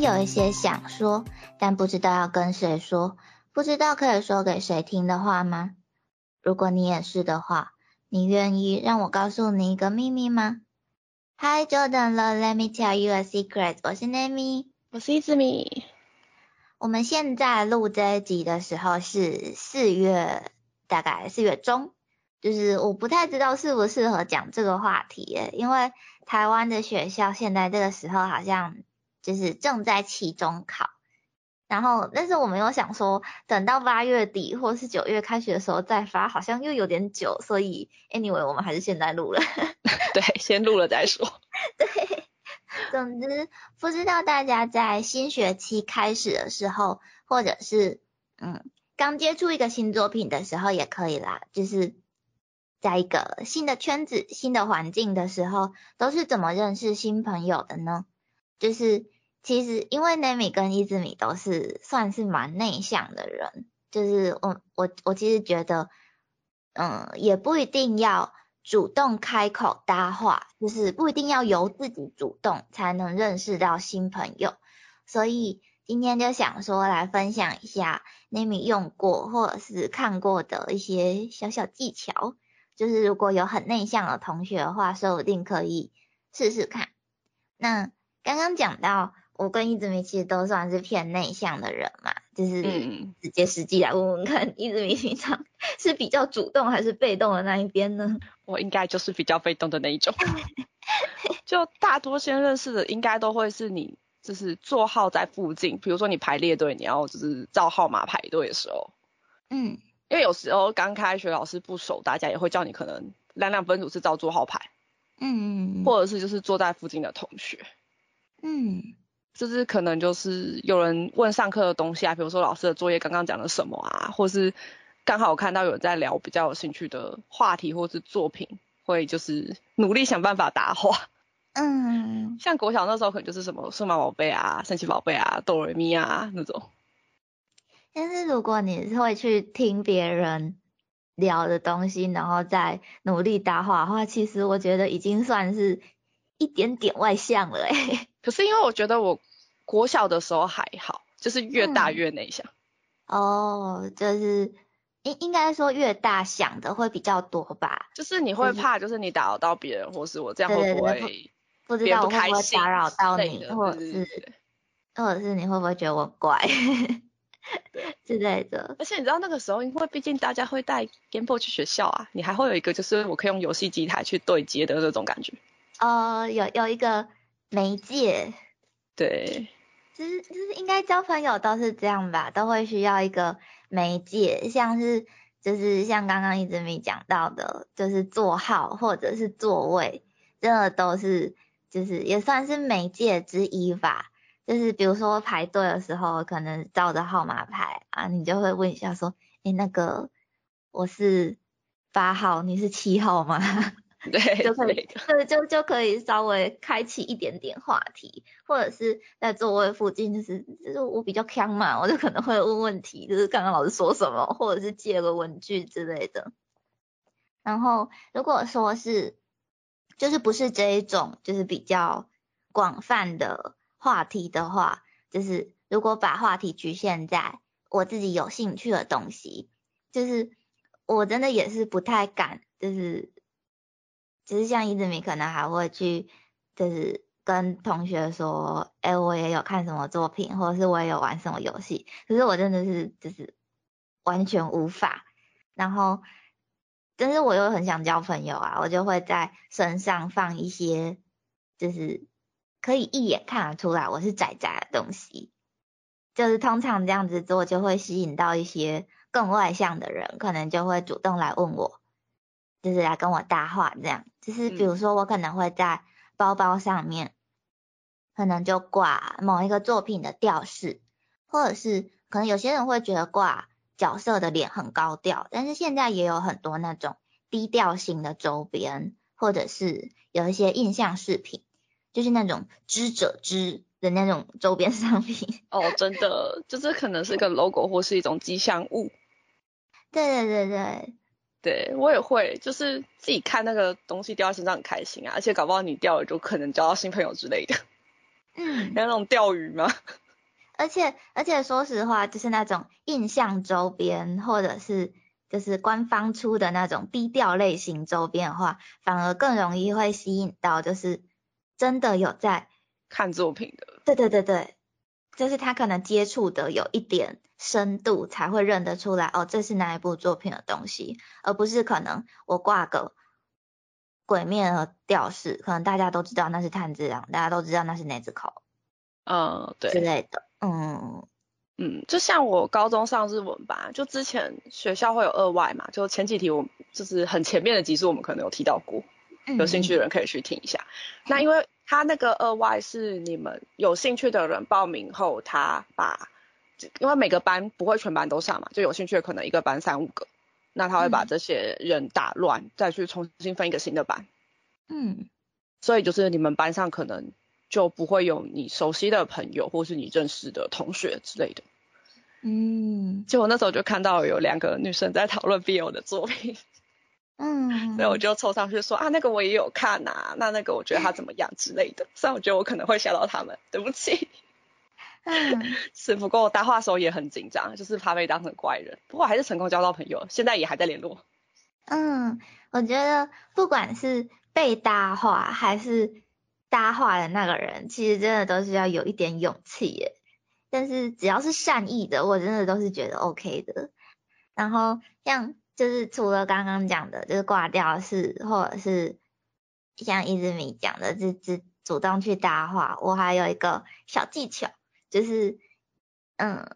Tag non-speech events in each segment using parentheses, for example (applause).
天有一些想说，但不知道要跟谁说，不知道可以说给谁听的话吗？如果你也是的话，你愿意让我告诉你一个秘密吗？Hi Jordan，Let me tell you a secret。我是 Nami，我是伊子米。我们现在录这一集的时候是四月，大概四月中，就是我不太知道适不适合讲这个话题，因为台湾的学校现在这个时候好像就是正在期中考。然后，但是我们有想说，等到八月底或是九月开学的时候再发，好像又有点久，所以 anyway，我们还是现在录了。(laughs) 对，先录了再说。(laughs) 对，总之，不知道大家在新学期开始的时候，或者是嗯刚接触一个新作品的时候，也可以啦，就是在一个新的圈子、新的环境的时候，都是怎么认识新朋友的呢？就是。其实，因为 Nami 跟伊兹米都是算是蛮内向的人，就是我我我其实觉得，嗯，也不一定要主动开口搭话，就是不一定要由自己主动才能认识到新朋友。所以今天就想说来分享一下 Nami 用过或者是看过的一些小小技巧，就是如果有很内向的同学的话，说不定可以试试看。那刚刚讲到。我跟一直明其实都算是偏内向的人嘛，就是直接实际来问问看，一直明平常是比较主动还是被动的那一边呢？(laughs) 我应该就是比较被动的那一种，(laughs) 就大多先认识的应该都会是你，就是座号在附近，比如说你排列队，你要就是照号码排队的时候，嗯，因为有时候刚开学老师不熟，大家也会叫你可能两两分组是照座号排，嗯嗯，或者是就是坐在附近的同学，嗯。就是可能就是有人问上课的东西啊，比如说老师的作业刚刚讲了什么啊，或是刚好看到有人在聊比较有兴趣的话题或是作品，会就是努力想办法答话。(laughs) 嗯，像国小那时候可能就是什么数码宝贝啊、神奇宝贝啊、哆瑞咪啊那种。但是如果你会去听别人聊的东西，然后再努力答话的话，其实我觉得已经算是一点点外向了哎。可是因为我觉得我国小的时候还好，就是越大越内向。哦，就是应应该说越大想的会比较多吧。就是你会怕，就是你打扰到别人，或是我这样会不会不知道会不会打扰到你，或者是 (laughs) 或者是你会不会觉得我怪 (laughs) 之类的。而且你知道那个时候，因为毕竟大家会带 Game Boy 去学校啊，你还会有一个就是我可以用游戏机台去对接的那种感觉。呃，有有一个。媒介，对，其实就是应该交朋友都是这样吧，都会需要一个媒介，像是就是像刚刚一直没讲到的，就是座号或者是座位，真的都是就是也算是媒介之一吧。就是比如说排队的时候，可能照着号码排啊，你就会问一下说，哎，那个我是八号，你是七号吗？(laughs) (laughs) 对，就可以，对，就就可以稍微开启一点点话题，或者是在座位附近，就是就是我比较强嘛，我就可能会问问题，就是刚刚老师说什么，或者是借个文具之类的。然后如果说是，就是不是这一种，就是比较广泛的话题的话，就是如果把话题局限在我自己有兴趣的东西，就是我真的也是不太敢，就是。其实像伊子米可能还会去，就是跟同学说，哎，我也有看什么作品，或者是我也有玩什么游戏。可是我真的是就是完全无法。然后，但是我又很想交朋友啊，我就会在身上放一些，就是可以一眼看得出来我是仔仔的东西。就是通常这样子做，就会吸引到一些更外向的人，可能就会主动来问我。就是来跟我搭话这样，就是比如说我可能会在包包上面，可能就挂某一个作品的吊饰，或者是可能有些人会觉得挂角色的脸很高调，但是现在也有很多那种低调型的周边，或者是有一些印象饰品，就是那种知者知的那种周边商品。哦，真的，就是可能是个 logo 或是一种吉祥物。对对对对。对我也会，就是自己看那个东西掉在身上很开心啊，而且搞不好你掉了就可能交到新朋友之类的。(laughs) 嗯，有 (laughs) 那种钓鱼吗？(laughs) 而且而且说实话，就是那种印象周边，或者是就是官方出的那种低调类型周边的话，反而更容易会吸引到就是真的有在看作品的。对对对对，就是他可能接触的有一点深度，才会认得出来哦，这是哪一部作品的东西，而不是可能我挂个鬼面和吊饰，可能大家都知道那是炭治郎，大家都知道那是奈子口嗯，对。之类的。嗯嗯，就像我高中上日文吧，就之前学校会有二外嘛，就前几题我就是很前面的集数我们可能有提到过，嗯，有兴趣的人可以去听一下。那因为他那个二外是你们有兴趣的人报名后，他把，因为每个班不会全班都上嘛，就有兴趣的可能一个班三五个，那他会把嗯。这些人打乱，再去重新分一个新的班，嗯。所以就是你们班上可能就不会有你熟悉的朋友或是你认识的同学之类的。嗯。就我那时候就看到有两个女生在讨论 BL 的作品，嗯，所以我就凑上去说啊，那个我也有看呐、那那个我觉得他怎么样之类的。虽然我觉得我可能会吓到他们，对不起。(laughs) 嗯是，不过我搭话的时候也很紧张，就是怕被当成怪人。不过还是成功交到朋友，现在也还在联络。嗯，我觉得不管是被搭话还是搭话的那个人，其实真的都是要有一点勇气耶。但是只要是善意的，我真的都是觉得 OK 的。然后像就是除了刚刚讲的，就是挂掉是，或者是像伊之米讲的，就只主动去搭话，我还有一个小技巧，就是嗯，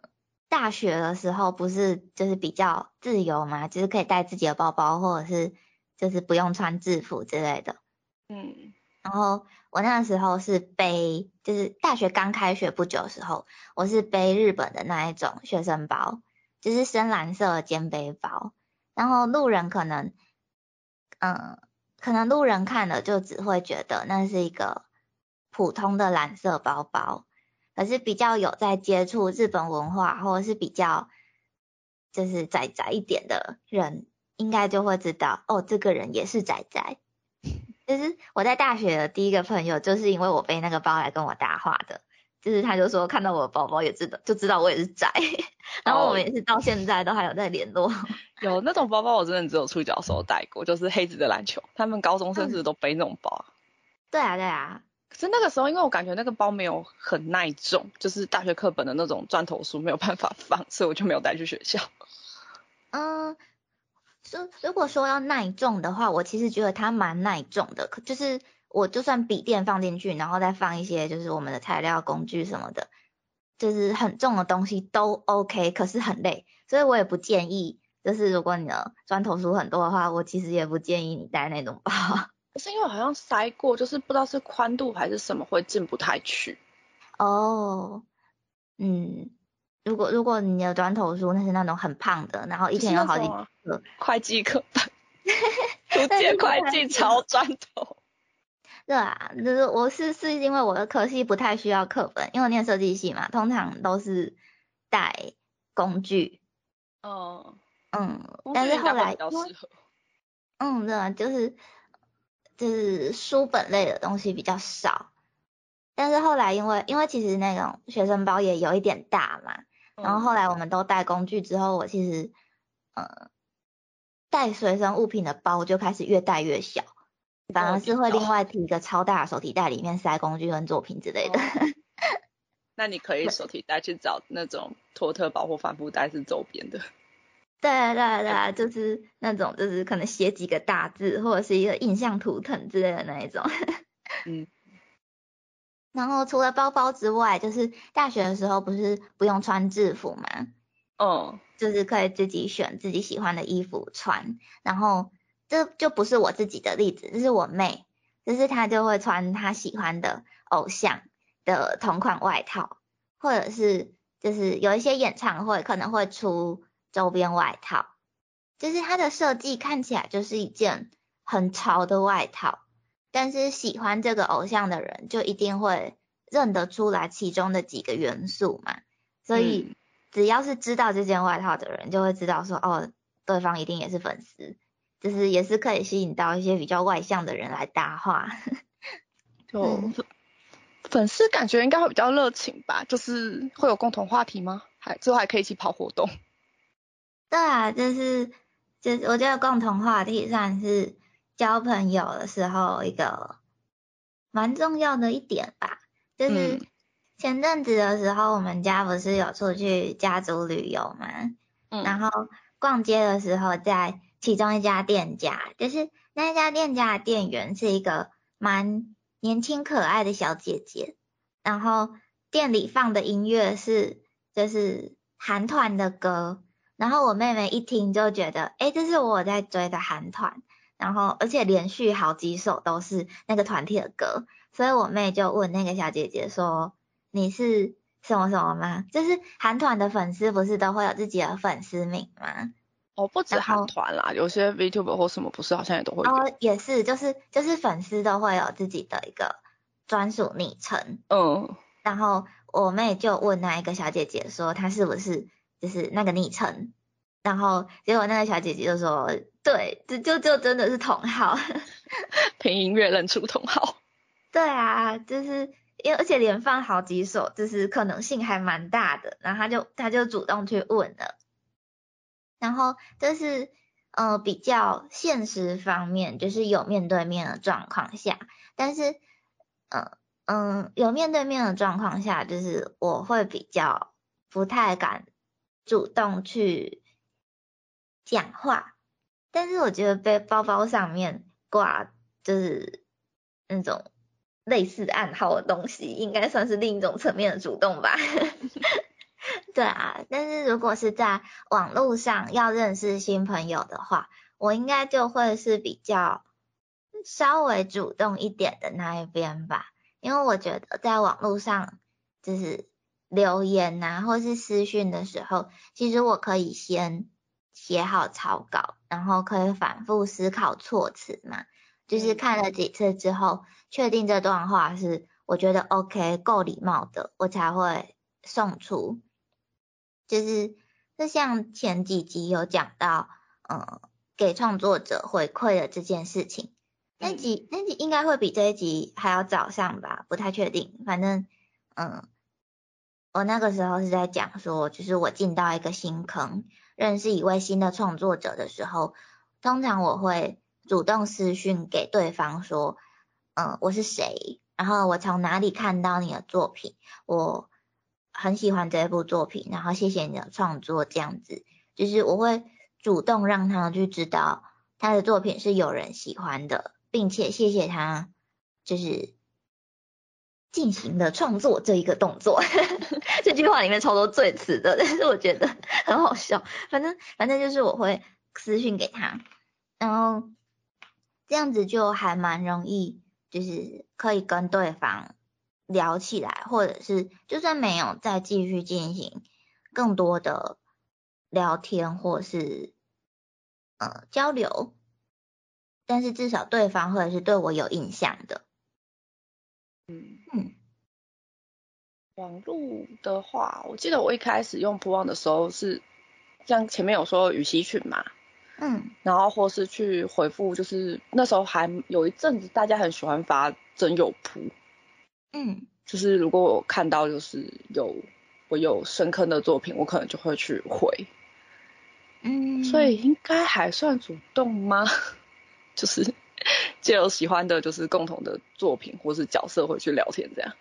大学的时候不是就是比较自由嘛，就是可以带自己的包包，或者是就是不用穿制服之类的。嗯然后我那时候是背，就是大学刚开学不久的时候，我是背日本的那一种学生包，就是深蓝色的肩背包。然后路人可能，嗯，可能路人看了就只会觉得那是一个普通的蓝色包包，可是比较有在接触日本文化，或者是比较就是仔仔一点的人，应该就会知道，哦，这个人也是仔仔。(laughs) 就是我在大学的第一个朋友，就是因为我背那个包来跟我搭话的，就是他就说看到我的包包也知道，就知道我也是宅，(laughs) 然后我们也是到现在都还有在联络。(laughs) 有那种包包，我真的只有初脚的时候带过，就是黑子的篮球，他们高中生是不是都背那种包啊？对啊，对啊，可是那个时候，因为我感觉那个包没有很耐重，就是大学课本的那种砖头书没有办法放，所以我就没有带去学校。嗯，就如果说要耐重的话，我其实觉得它蛮耐重的，可就是我就算笔电放进去，然后再放一些就是我们的材料、工具什么的，就是很重的东西都 OK，可是很累，所以我也不建议。就是如果你的砖头书很多的话，我其实也不建议你带那种包。可 (laughs) 是因为我好像塞过，就是不知道是宽度还是什么会进不太去。哦，嗯，如果如果你的砖头书那是那种很胖的，然后一天有好几个，会计课本，(laughs) 图解会计抄砖头。对啊，就是我是是因为我的科系不太需要课本，因为我念设计系嘛，通常都是带工具，哦，嗯，但是后来。嗯，对啊，就是就是书本类的东西比较少，但是后来因为因为其实那种学生包也有一点大嘛，然后后来我们都带工具之后，我其实呃带随身物品的包就开始越带越小，反而是会另外提一个超大的手提袋，里面塞工具跟作品之类的。哦 (laughs) 那你可以手提袋去找那种托特包或帆布袋是周边的。(laughs) 对啊对啊对啊，就是那种就是可能写几个大字或者是一个印象图腾之类的那一种。(laughs) 嗯。然后除了包包之外，就是大学的时候不是不用穿制服吗？哦，就是可以自己选自己喜欢的衣服穿，然后这就不是我自己的例子，这是我妹，就是她就会穿她喜欢的偶像的同款外套，或者是就是有一些演唱会可能会出周边外套，就是它的设计看起来就是一件很潮的外套，但是喜欢这个偶像的人就一定会认得出来其中的几个元素嘛，所以。嗯只要是知道这件外套的人，就会知道说，哦，对方一定也是粉丝，就是也是可以吸引到一些比较外向的人来搭话。(laughs) 就嗯粉丝感觉应该会比较热情吧，就是会有共同话题吗？还之后还可以一起跑活动。(laughs) 对啊，就是就是我觉得共同话题算是交朋友的时候一个蛮重要的一点吧。就是前阵子的时候，我们家不是有出去家族旅游嘛，嗯，然后逛街的时候，在其中一家店家，就是那一家店家的店员是一个蛮年轻可爱的小姐姐，然后店里放的音乐是就是韩团的歌。然后我妹妹一听就觉得，哎，这是我在追的韩团，然后而且连续好几首都是那个团体的歌，所以我妹就问那个小姐姐说，你是什么什么吗？就是韩团的粉丝不是都会有自己的粉丝名吗？哦，不止韩团啦，有些 VTuber 或什么不是好像也都会。哦，也是，就是就是粉丝都会有自己的一个专属昵称。嗯。然后我妹就问那一个小姐姐说，她是不是？就是那个昵称，然后结果那个小姐姐就说，对，就就就真的是同号，(laughs) 凭音乐认出同号。对啊，就是因为而且连放好几首，就是可能性还蛮大的，然后她就她就主动去问了，然后就是呃比较现实方面，就是有面对面的状况下，但是嗯嗯有面对面的状况下，就是我会比较不太敢。主动去讲话，但是我觉得背包包上面挂就是那种类似暗号的东西，应该算是另一种层面的主动吧。(laughs) 对啊，但是如果是在网络上要认识新朋友的话，我应该就会是比较稍微主动一点的那一边吧，因为我觉得在网络上就是。留言呐，或是私讯的时候，其实我可以先写好草稿，然后可以反复思考措辞嘛。就是看了几次之后，确定这段话是我觉得 OK 够礼貌的，我才会送出。就是就像前几集有讲到，嗯，给创作者回馈的这件事情，那集那集应该会比这一集还要早上吧，不太确定，反正嗯。我那个时候是在讲说，就是我进到一个新坑，认识一位新的创作者的时候，通常我会主动私讯给对方说，嗯，我是谁，然后我从哪里看到你的作品，我很喜欢这部作品，然后谢谢你的创作，这样子，就是我会主动让他去知道他的作品是有人喜欢的，并且谢谢他，就是。进行的创作这一个动作，(laughs) 这句话里面超多最词的，但是我觉得很好笑。反正反正就是我会私信给他，然后这样子就还蛮容易，就是可以跟对方聊起来，或者是就算没有再继续进行更多的聊天或是呃交流，但是至少对方或者是对我有印象的。嗯嗯，网络的话，我记得我一开始用普网的时候是，像前面有说语息群嘛，嗯，然后或是去回复，就是那时候还有一阵子大家很喜欢发真有铺，嗯，就是如果我看到就是有我有深坑的作品，我可能就会去回，嗯，所以应该还算主动吗？(laughs) 就是。(laughs) 借有喜欢的，就是共同的作品或是角色，会去聊天这样。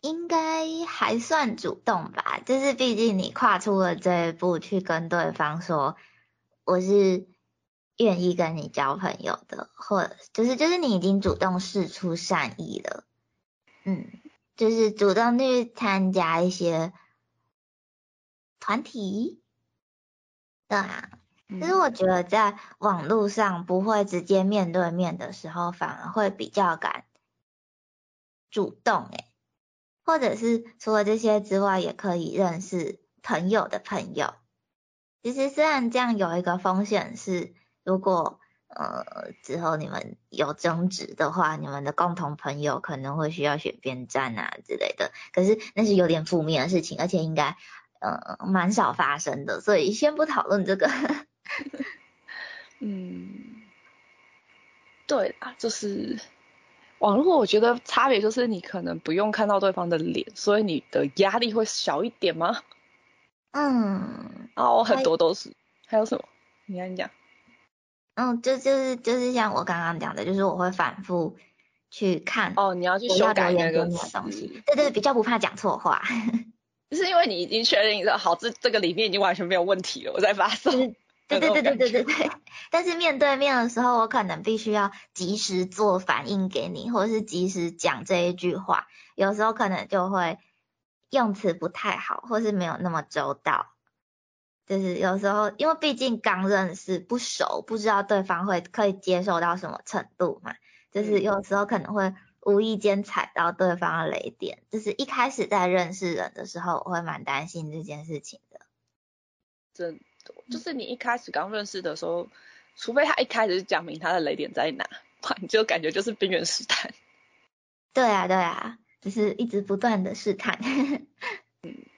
应该还算主动吧，就是毕竟你跨出了这一步，去跟对方说我是愿意跟你交朋友的，或就是就是你已经主动示出善意了。嗯，就是主动去参加一些团体。对啊。其实我觉得在网络上不会直接面对面的时候，反而会比较敢主动诶，或者是除了这些之外，也可以认识朋友的朋友。其实虽然这样有一个风险是，如果呃之后你们有争执的话，你们的共同朋友可能会需要选边站啊之类的，可是那是有点负面的事情，而且应该呃蛮少发生的，所以先不讨论这个。(laughs) 嗯，对啦，就是网络我觉得差别就是你可能不用看到对方的脸，所以你的压力会小一点吗？嗯，哦，很多都是。还有什么？你跟你讲。嗯，就就是就是像我刚刚讲的，就是我会反复去看。哦，你要去修改那个东西。对对，比较不怕讲错话。(laughs) 就是因为你已经确认一个好，这这个里面已经完全没有问题了，我再发送。对对对对对对对。但是面对面的时候，我可能必须要及时做反应给你，或者是及时讲这一句话。有时候可能就会用词不太好，或是没有那么周到。就是有时候，因为毕竟刚认识不熟，不知道对方会可以接受到什么程度嘛。就是有时候可能会无意间踩到对方的雷点。就是一开始在认识人的时候，我会蛮担心这件事情的。真的，就是你一开始刚认识的时候，除非他一开始就讲明他的雷点在哪，你就感觉就是边缘试探。对啊，对啊，就是一直不断的试探。(laughs)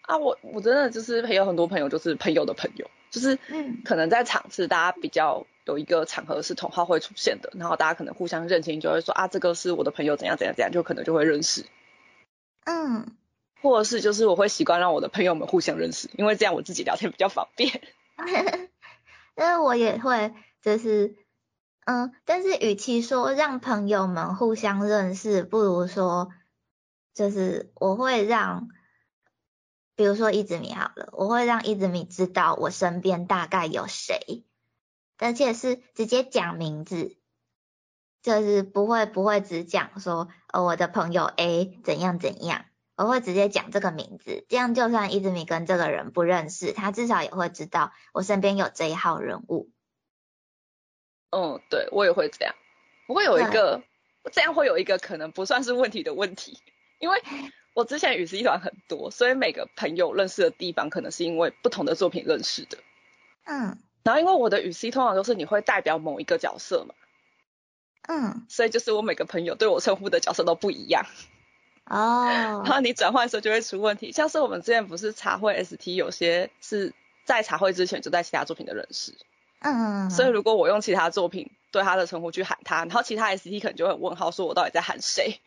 啊，我我真的就是有很多朋友，就是朋友的朋友，就是可能在场次大家比较有一个场合是同号会出现的，然后大家可能互相认清，就会说啊，这个是我的朋友，怎样怎样怎样，就可能就会认识。嗯，或者是就是我会习惯让我的朋友们互相认识，因为这样我自己聊天比较方便。(laughs) (laughs) 因为我也会，就是嗯，但是与其说让朋友们互相认识，不如说就是我会让。比如说一子米好了，我会让一子米知道我身边大概有谁，而且是直接讲名字，就是不会不会只讲说呃我的朋友 A 怎样怎样，我会直接讲这个名字，这样就算一子米跟这个人不认识，他至少也会知道我身边有这一号人物。嗯，对我也会这样，不会有一个这样会有一个可能不算是问题的问题，因为。我之前语 C 团很多，所以每个朋友认识的地方可能是因为不同的作品认识的。嗯。然后因为我的语 C 通常都是你会代表某一个角色嘛。嗯。所以就是我每个朋友对我称呼的角色都不一样。哦。然后你转换的时候就会出问题，像是我们之前不是茶会 ST 有些是在茶会之前就在其他作品的认识。嗯。所以如果我用其他作品对他的称呼去喊他，然后其他 ST 可能就会问号，说我到底在喊谁？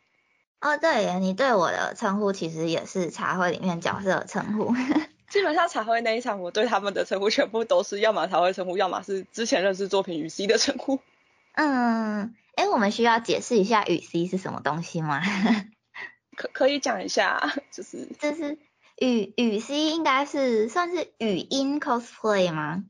哦，对，你对我的称呼其实也是茶会里面角色的称呼。(laughs) 基本上茶会那一场，我对他们的称呼全部都是要么茶会称呼，要么是之前认识作品雨 C 的称呼。嗯，哎，我们需要解释一下雨 C 是什么东西吗？(laughs) 可可以讲一下，就是就是雨雨 C 应该是算是语音 cosplay 吗？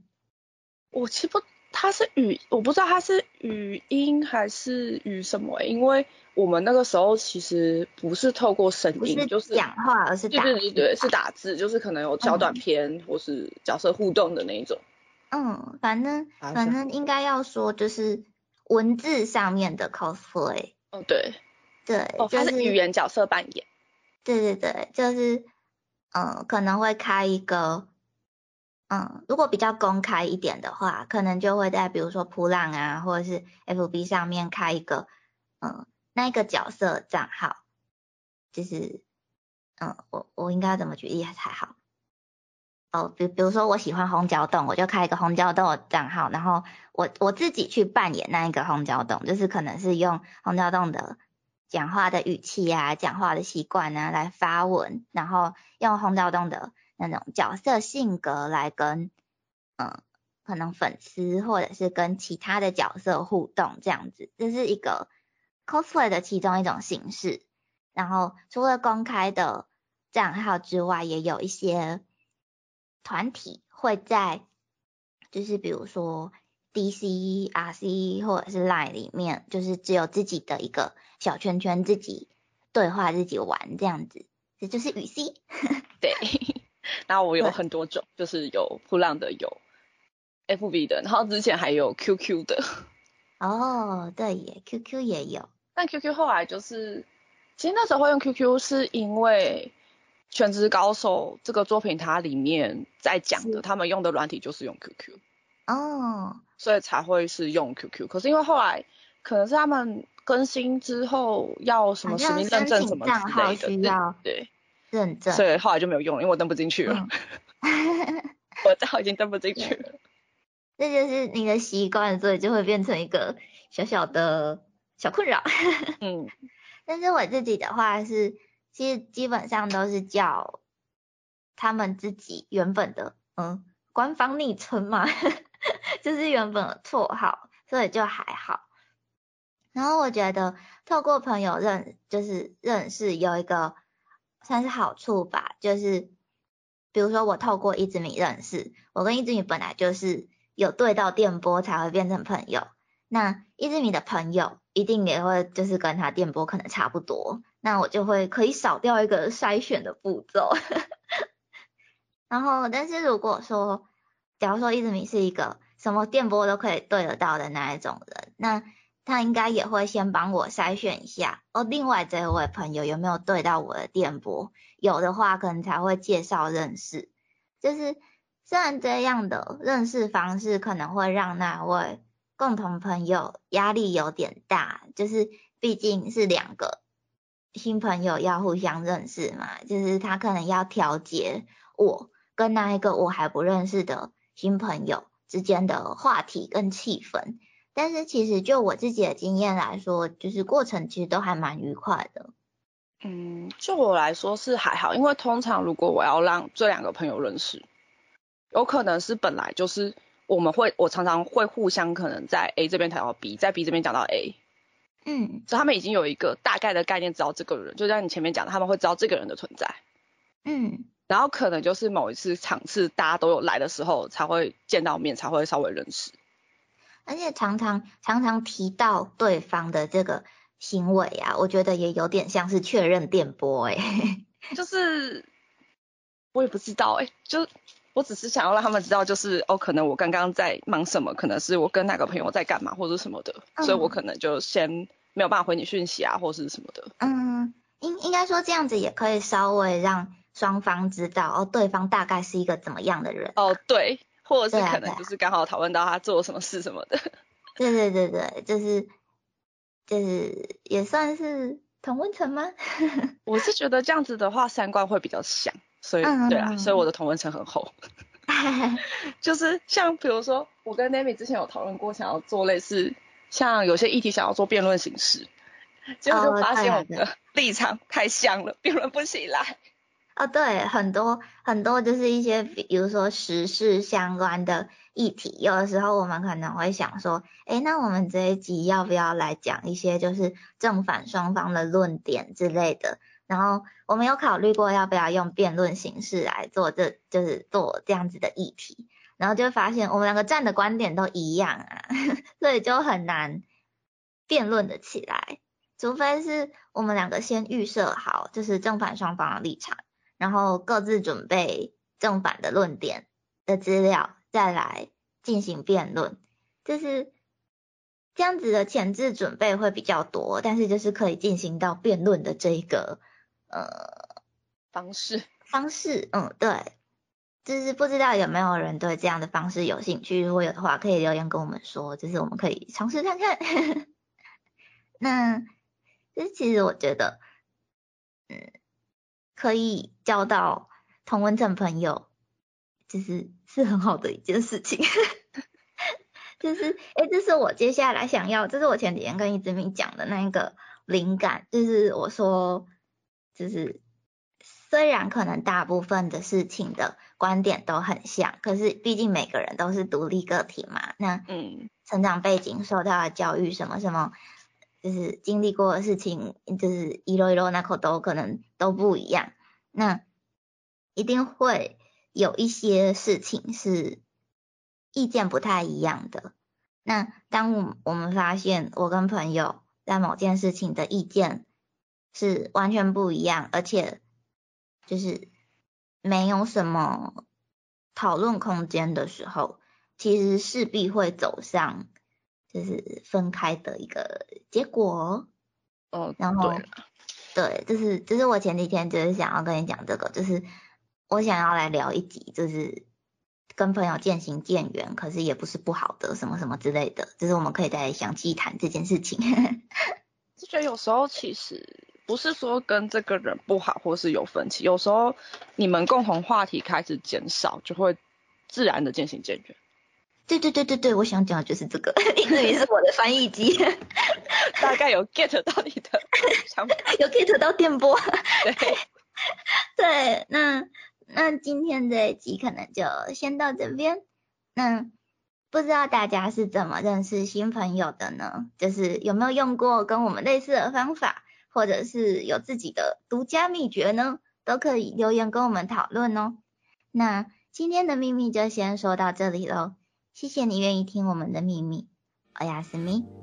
我其实不，它是语，我不知道它是语音还是语什么，因为。我们那个时候其实不是透过声音，就是讲话，而是对对对对，是打字，就是可能有小短片或是角色互动的那一种。嗯，反正反正应该要说就是文字上面的 cosplay。哦，对对，哦就是语言角色扮演。对对对，就是嗯，可能会开一个嗯，如果比较公开一点的话，可能就会在比如说扑浪啊，或者是 FB 上面开一个嗯。那一个角色账号，就是，嗯，我我应该怎么举例才好？哦，比比如说我喜欢红椒洞，我就开一个红椒洞的账号，然后我我自己去扮演那一个红椒洞，就是可能是用红椒洞的讲话的语气啊、讲话的习惯啊来发文，然后用红椒洞的那种角色性格来跟，嗯，可能粉丝或者是跟其他的角色互动这样子，这是一个。cosplay 的其中一种形式，然后除了公开的账号之外，也有一些团体会在，就是比如说 DC、RC 或者是 Line 里面，就是只有自己的一个小圈圈，自己对话、自己玩这样子，这就是语 C。(laughs) 对，那我有很多种，就是有扑浪的，有 FB 的，然后之前还有 QQ 的。哦，对耶，QQ 也有。但 QQ 后来就是，其实那时候会用 QQ 是因为《全职高手》这个作品它里面在讲的，他们用的软体就是用 QQ。哦。所以才会是用 QQ。可是因为后来可能是他们更新之后要什么实名认证什么之类的，对，认证。所以后来就没有用，因为我登不进去了。(laughs) 我账号已经登不进去了。这就是你的习惯，所以就会变成一个小小的。小困扰，嗯，(laughs) 但是我自己的话是，其实基本上都是叫他们自己原本的，嗯，官方昵称嘛，(laughs) 就是原本的绰号，所以就还好。然后我觉得透过朋友认，就是认识有一个算是好处吧，就是比如说我透过一之米认识，我跟一之米本来就是有对到电波才会变成朋友。那一之米的朋友一定也会就是跟他电波可能差不多，那我就会可以少掉一个筛选的步骤。(laughs) 然后，但是如果说，假如说一之米是一个什么电波都可以对得到的那一种人，那他应该也会先帮我筛选一下，哦，另外这位朋友有没有对到我的电波？有的话，可能才会介绍认识。就是虽然这样的认识方式可能会让那位。共同朋友压力有点大，就是毕竟是两个新朋友要互相认识嘛，就是他可能要调节我跟那一个我还不认识的新朋友之间的话题跟气氛。但是其实就我自己的经验来说，就是过程其实都还蛮愉快的。嗯，就我来说是还好，因为通常如果我要让这两个朋友认识，有可能是本来就是。我们会，我常常会互相可能在 A 这边谈到 B，在 B 这边讲到 A，嗯，所以他们已经有一个大概的概念，知道这个人，就像你前面讲的，他们会知道这个人的存在，嗯，然后可能就是某一次场次大家都有来的时候，才会见到面，才会稍微认识，而且常常常常提到对方的这个行为啊，我觉得也有点像是确认电波，哎，(laughs) 就是我也不知道，哎，就。我只是想要让他们知道，就是哦，可能我刚刚在忙什么，可能是我跟哪个朋友在干嘛或者什么的，所以我可能就先没有办法回你讯息啊，或者是什么的。嗯，应应该说这样子也可以稍微让双方知道哦，对方大概是一个怎么样的人。哦，对，或者是可能就是刚好讨论到他做什么事什么的。(laughs) 对对对对，就是就是也算是同温层吗？(laughs) 我是觉得这样子的话，三观会比较像。所以对啊，所以我的同温层很厚，(laughs) 就是像比如说，我跟 Nami 之前有讨论过，想要做类似像有些议题想要做辩论形式，结果就发现我们的立场太像了，辩论不起来。哦，对，很多很多就是一些比如说时事相关的议题，有的时候我们可能会想说，哎，那我们这一集要不要来讲一些就是正反双方的论点之类的？然后我们有考虑过要不要用辩论形式来做，这就是做这样子的议题，然后就发现我们两个站的观点都一样啊，(laughs) 所以就很难辩论的起来，除非是我们两个先预设好就是正反双方的立场，然后各自准备正反的论点的资料，再来进行辩论，就是这样子的前置准备会比较多，但是就是可以进行到辩论的这一个。呃，方式方式，嗯，对，就是不知道有没有人对这样的方式有兴趣，如果有的话，可以留言跟我们说，就是我们可以尝试看看。(laughs) 那，就是其实我觉得，嗯，可以交到同温层朋友，就是是很好的一件事情。(laughs) 就是，哎，这是我接下来想要，这是我前几天跟一志明讲的那一个灵感，就是我说。就是虽然可能大部分的事情的观点都很像，可是毕竟每个人都是独立个体嘛。那嗯，成长背景、受到的教育什么什么，就是经历过的事情，就是一路一路那口都可能都不一样。那一定会有一些事情是意见不太一样的。那当我我们发现我跟朋友在某件事情的意见，是完全不一样，而且就是没有什么讨论空间的时候，其实势必会走上就是分开的一个结果。哦，然后对，就是就是我前几天就是想要跟你讲这个，就是我想要来聊一集，就是跟朋友渐行渐远，可是也不是不好的什么什么之类的，就是我们可以再详细谈这件事情。(laughs) 就觉得有时候其实。不是说跟这个人不好，或是有分歧，有时候你们共同话题开始减少，就会自然的渐行渐远。对对对对对，我想讲的就是这个，因为是我的翻译机。大概有 get 到你的想法，有 get 到电波。对，(laughs) 对，那那今天这一集可能就先到这边。那不知道大家是怎么认识新朋友的呢？就是有没有用过跟我们类似的方法，或者是有自己的独家秘诀呢？都可以留言跟我们讨论哦。那今天的秘密就先说到这里喽，谢谢你愿意听我们的秘密，欧亚斯米。